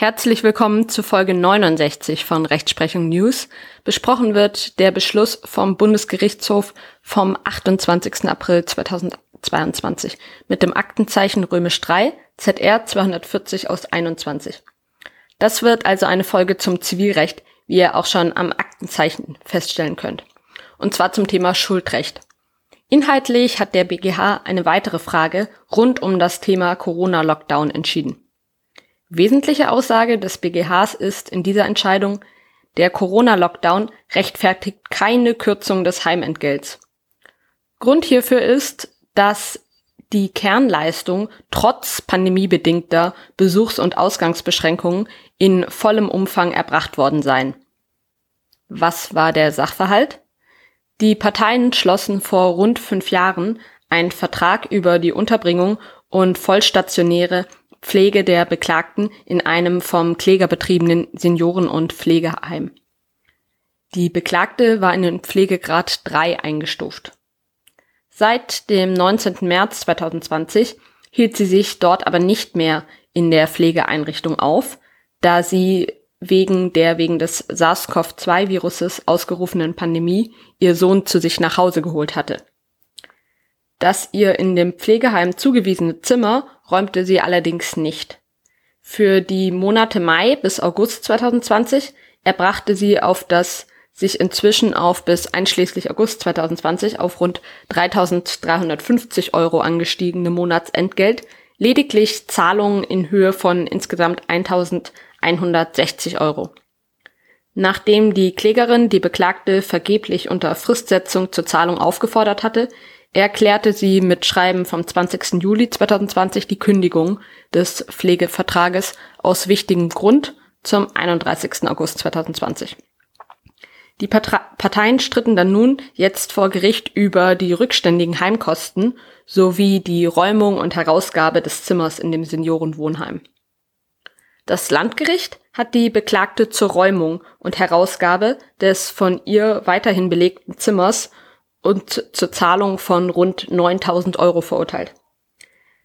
Herzlich willkommen zu Folge 69 von Rechtsprechung News. Besprochen wird der Beschluss vom Bundesgerichtshof vom 28. April 2022 mit dem Aktenzeichen römisch 3 ZR 240 aus 21. Das wird also eine Folge zum Zivilrecht, wie ihr auch schon am Aktenzeichen feststellen könnt. Und zwar zum Thema Schuldrecht. Inhaltlich hat der BGH eine weitere Frage rund um das Thema Corona-Lockdown entschieden. Wesentliche Aussage des BGHs ist in dieser Entscheidung, der Corona-Lockdown rechtfertigt keine Kürzung des Heimentgelts. Grund hierfür ist, dass die Kernleistung trotz pandemiebedingter Besuchs- und Ausgangsbeschränkungen in vollem Umfang erbracht worden seien. Was war der Sachverhalt? Die Parteien schlossen vor rund fünf Jahren einen Vertrag über die Unterbringung und vollstationäre Pflege der Beklagten in einem vom Kläger betriebenen Senioren- und Pflegeheim. Die Beklagte war in den Pflegegrad 3 eingestuft. Seit dem 19. März 2020 hielt sie sich dort aber nicht mehr in der Pflegeeinrichtung auf, da sie wegen der wegen des SARS-CoV-2-Viruses ausgerufenen Pandemie ihr Sohn zu sich nach Hause geholt hatte. Das ihr in dem Pflegeheim zugewiesene Zimmer räumte sie allerdings nicht. Für die Monate Mai bis August 2020 erbrachte sie auf das sich inzwischen auf bis einschließlich August 2020 auf rund 3.350 Euro angestiegene Monatsentgelt lediglich Zahlungen in Höhe von insgesamt 1.160 Euro. Nachdem die Klägerin die Beklagte vergeblich unter Fristsetzung zur Zahlung aufgefordert hatte, erklärte sie mit Schreiben vom 20. Juli 2020 die Kündigung des Pflegevertrages aus wichtigem Grund zum 31. August 2020. Die Parteien stritten dann nun jetzt vor Gericht über die rückständigen Heimkosten sowie die Räumung und Herausgabe des Zimmers in dem Seniorenwohnheim. Das Landgericht hat die Beklagte zur Räumung und Herausgabe des von ihr weiterhin belegten Zimmers und zur Zahlung von rund 9000 Euro verurteilt.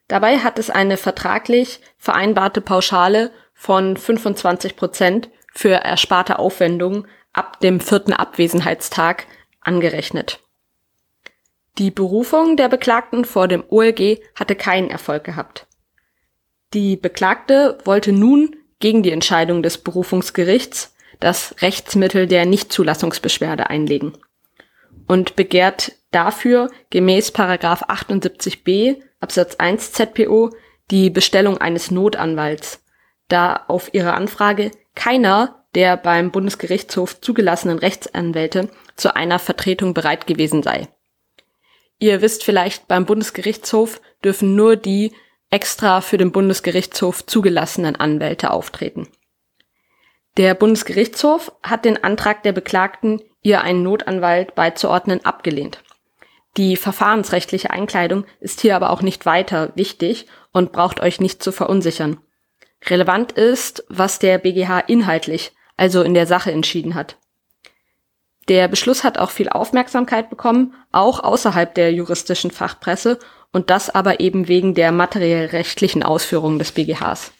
Dabei hat es eine vertraglich vereinbarte Pauschale von 25 Prozent für ersparte Aufwendungen ab dem vierten Abwesenheitstag angerechnet. Die Berufung der Beklagten vor dem OLG hatte keinen Erfolg gehabt. Die Beklagte wollte nun gegen die Entscheidung des Berufungsgerichts das Rechtsmittel der Nichtzulassungsbeschwerde einlegen und begehrt dafür gemäß 78b Absatz 1 ZPO die Bestellung eines Notanwalts, da auf ihre Anfrage keiner der beim Bundesgerichtshof zugelassenen Rechtsanwälte zu einer Vertretung bereit gewesen sei. Ihr wisst vielleicht, beim Bundesgerichtshof dürfen nur die extra für den Bundesgerichtshof zugelassenen Anwälte auftreten. Der Bundesgerichtshof hat den Antrag der Beklagten ihr einen Notanwalt beizuordnen, abgelehnt. Die verfahrensrechtliche Einkleidung ist hier aber auch nicht weiter wichtig und braucht euch nicht zu verunsichern. Relevant ist, was der BGH inhaltlich, also in der Sache entschieden hat. Der Beschluss hat auch viel Aufmerksamkeit bekommen, auch außerhalb der juristischen Fachpresse und das aber eben wegen der materiell rechtlichen Ausführungen des BGHs.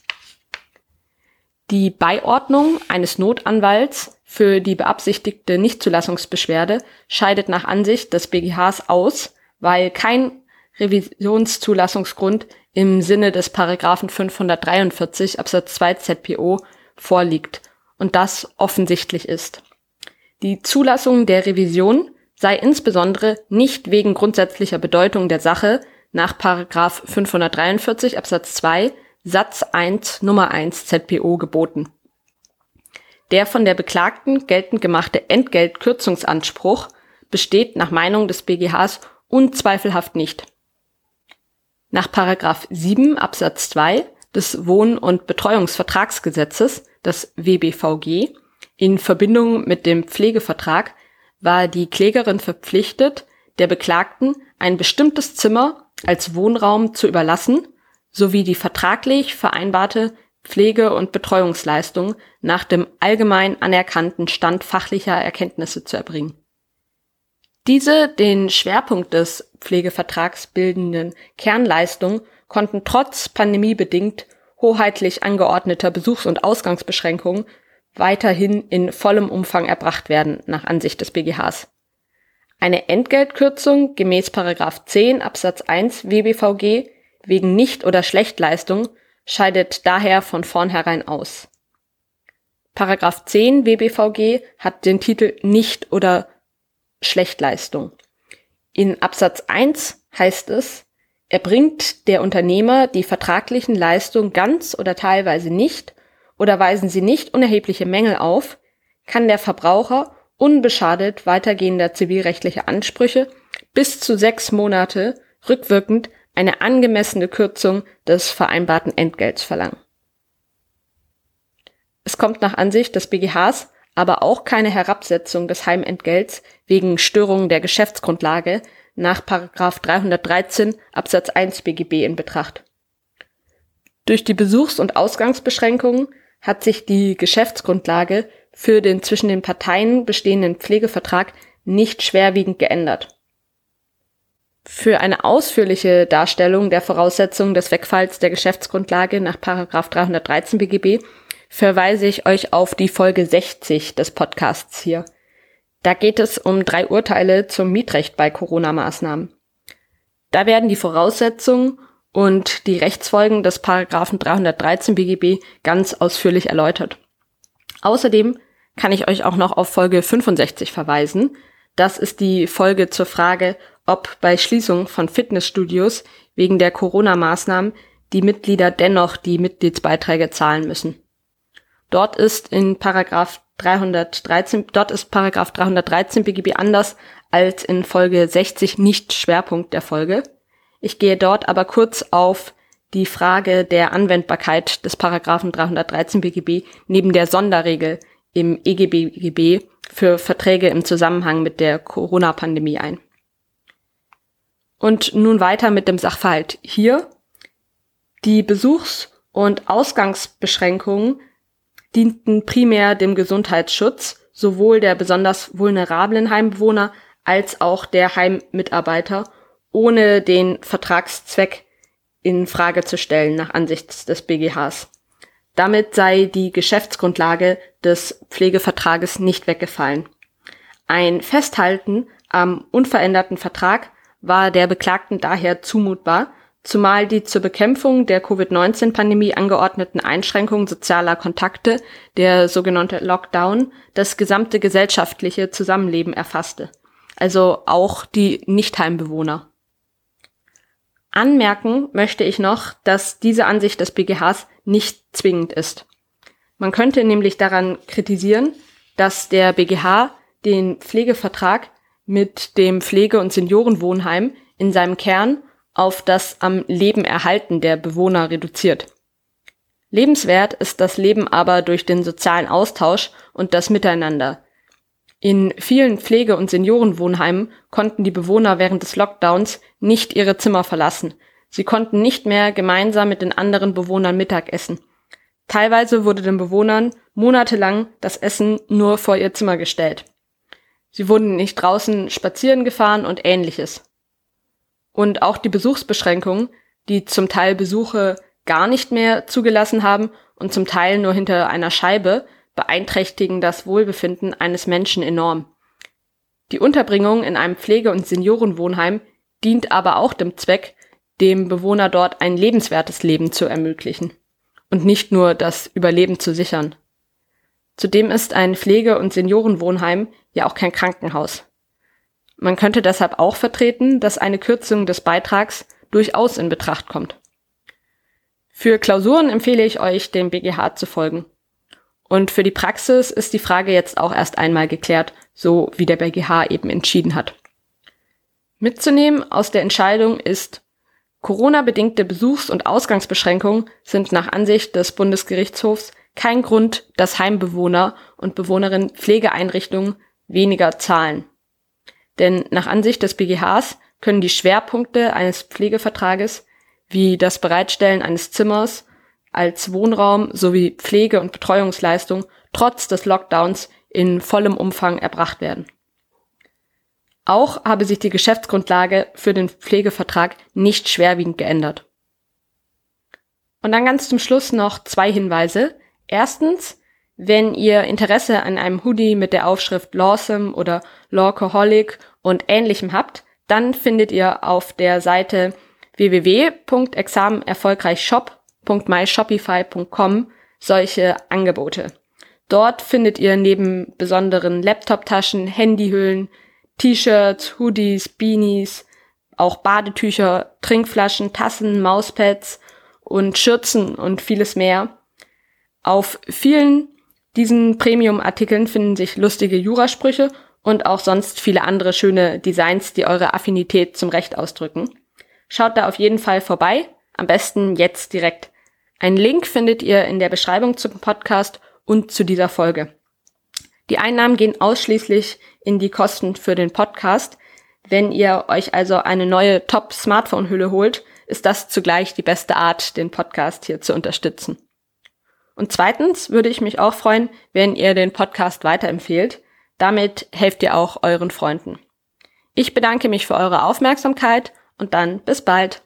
Die Beiordnung eines Notanwalts für die beabsichtigte Nichtzulassungsbeschwerde scheidet nach Ansicht des BGHs aus, weil kein Revisionszulassungsgrund im Sinne des Paragraphen 543 Absatz 2 ZPO vorliegt und das offensichtlich ist. Die Zulassung der Revision sei insbesondere nicht wegen grundsätzlicher Bedeutung der Sache nach Paragraph 543 Absatz 2 Satz 1 Nummer 1 ZPO geboten. Der von der Beklagten geltend gemachte Entgeltkürzungsanspruch besteht nach Meinung des BGHs unzweifelhaft nicht. Nach Paragraph 7 Absatz 2 des Wohn- und Betreuungsvertragsgesetzes, das WBVG, in Verbindung mit dem Pflegevertrag war die Klägerin verpflichtet, der Beklagten ein bestimmtes Zimmer als Wohnraum zu überlassen sowie die vertraglich vereinbarte Pflege- und Betreuungsleistung nach dem allgemein anerkannten Stand fachlicher Erkenntnisse zu erbringen. Diese den Schwerpunkt des Pflegevertrags bildenden Kernleistungen konnten trotz pandemiebedingt hoheitlich angeordneter Besuchs- und Ausgangsbeschränkungen weiterhin in vollem Umfang erbracht werden, nach Ansicht des BGHs. Eine Entgeltkürzung gemäß 10 Absatz 1 WBVG wegen Nicht- oder Schlechtleistung scheidet daher von vornherein aus. Paragraph 10 WBVG hat den Titel Nicht- oder Schlechtleistung. In Absatz 1 heißt es, erbringt der Unternehmer die vertraglichen Leistungen ganz oder teilweise nicht oder weisen sie nicht unerhebliche Mängel auf, kann der Verbraucher unbeschadet weitergehender zivilrechtlicher Ansprüche bis zu sechs Monate rückwirkend eine angemessene Kürzung des vereinbarten Entgelts verlangen. Es kommt nach Ansicht des BGHs aber auch keine Herabsetzung des Heimentgelts wegen Störungen der Geschäftsgrundlage nach 313 Absatz 1 BGB in Betracht. Durch die Besuchs- und Ausgangsbeschränkungen hat sich die Geschäftsgrundlage für den zwischen den Parteien bestehenden Pflegevertrag nicht schwerwiegend geändert. Für eine ausführliche Darstellung der Voraussetzungen des Wegfalls der Geschäftsgrundlage nach 313 BGB verweise ich euch auf die Folge 60 des Podcasts hier. Da geht es um drei Urteile zum Mietrecht bei Corona-Maßnahmen. Da werden die Voraussetzungen und die Rechtsfolgen des Paragraphen 313 BGB ganz ausführlich erläutert. Außerdem kann ich euch auch noch auf Folge 65 verweisen. Das ist die Folge zur Frage, ob bei Schließung von Fitnessstudios wegen der Corona-Maßnahmen die Mitglieder dennoch die Mitgliedsbeiträge zahlen müssen. Dort ist in Paragraph 313, dort ist Paragraph 313 BGB anders als in Folge 60 nicht Schwerpunkt der Folge. Ich gehe dort aber kurz auf die Frage der Anwendbarkeit des Paragraphen 313 BGB neben der Sonderregel im EGBGB für Verträge im Zusammenhang mit der Corona-Pandemie ein. Und nun weiter mit dem Sachverhalt hier. Die Besuchs- und Ausgangsbeschränkungen dienten primär dem Gesundheitsschutz sowohl der besonders vulnerablen Heimbewohner als auch der Heimmitarbeiter, ohne den Vertragszweck in Frage zu stellen nach Ansicht des BGHs. Damit sei die Geschäftsgrundlage des Pflegevertrages nicht weggefallen. Ein Festhalten am unveränderten Vertrag war der Beklagten daher zumutbar, zumal die zur Bekämpfung der Covid-19-Pandemie angeordneten Einschränkungen sozialer Kontakte, der sogenannte Lockdown, das gesamte gesellschaftliche Zusammenleben erfasste, also auch die Nichtheimbewohner. Anmerken möchte ich noch, dass diese Ansicht des BGHs nicht zwingend ist. Man könnte nämlich daran kritisieren, dass der BGH den Pflegevertrag mit dem Pflege- und Seniorenwohnheim in seinem Kern auf das am Leben erhalten der Bewohner reduziert. Lebenswert ist das Leben aber durch den sozialen Austausch und das Miteinander. In vielen Pflege- und Seniorenwohnheimen konnten die Bewohner während des Lockdowns nicht ihre Zimmer verlassen. Sie konnten nicht mehr gemeinsam mit den anderen Bewohnern Mittag essen. Teilweise wurde den Bewohnern monatelang das Essen nur vor ihr Zimmer gestellt. Sie wurden nicht draußen spazieren gefahren und ähnliches. Und auch die Besuchsbeschränkungen, die zum Teil Besuche gar nicht mehr zugelassen haben und zum Teil nur hinter einer Scheibe, beeinträchtigen das Wohlbefinden eines Menschen enorm. Die Unterbringung in einem Pflege- und Seniorenwohnheim dient aber auch dem Zweck, dem Bewohner dort ein lebenswertes Leben zu ermöglichen und nicht nur das Überleben zu sichern. Zudem ist ein Pflege- und Seniorenwohnheim ja auch kein Krankenhaus. Man könnte deshalb auch vertreten, dass eine Kürzung des Beitrags durchaus in Betracht kommt. Für Klausuren empfehle ich euch, dem BGH zu folgen. Und für die Praxis ist die Frage jetzt auch erst einmal geklärt, so wie der BGH eben entschieden hat. Mitzunehmen aus der Entscheidung ist, Corona-bedingte Besuchs- und Ausgangsbeschränkungen sind nach Ansicht des Bundesgerichtshofs kein Grund, dass Heimbewohner und Bewohnerinnen Pflegeeinrichtungen weniger zahlen. Denn nach Ansicht des BGHs können die Schwerpunkte eines Pflegevertrages wie das Bereitstellen eines Zimmers als Wohnraum sowie Pflege- und Betreuungsleistung trotz des Lockdowns in vollem Umfang erbracht werden. Auch habe sich die Geschäftsgrundlage für den Pflegevertrag nicht schwerwiegend geändert. Und dann ganz zum Schluss noch zwei Hinweise. Erstens, wenn ihr Interesse an einem Hoodie mit der Aufschrift Lawsome oder Lawcoholic und ähnlichem habt, dann findet ihr auf der Seite www.examenerfolgreichshop.myshopify.com solche Angebote. Dort findet ihr neben besonderen Laptop-Taschen, Handyhüllen, T-Shirts, Hoodies, Beanies, auch Badetücher, Trinkflaschen, Tassen, Mauspads und Schürzen und vieles mehr. Auf vielen diesen Premium-Artikeln finden sich lustige Jurasprüche und auch sonst viele andere schöne Designs, die eure Affinität zum Recht ausdrücken. Schaut da auf jeden Fall vorbei, am besten jetzt direkt. Einen Link findet ihr in der Beschreibung zum Podcast und zu dieser Folge. Die Einnahmen gehen ausschließlich in die Kosten für den Podcast. Wenn ihr euch also eine neue Top-Smartphone-Hülle holt, ist das zugleich die beste Art, den Podcast hier zu unterstützen. Und zweitens würde ich mich auch freuen, wenn ihr den Podcast weiterempfehlt. Damit helft ihr auch euren Freunden. Ich bedanke mich für eure Aufmerksamkeit und dann bis bald.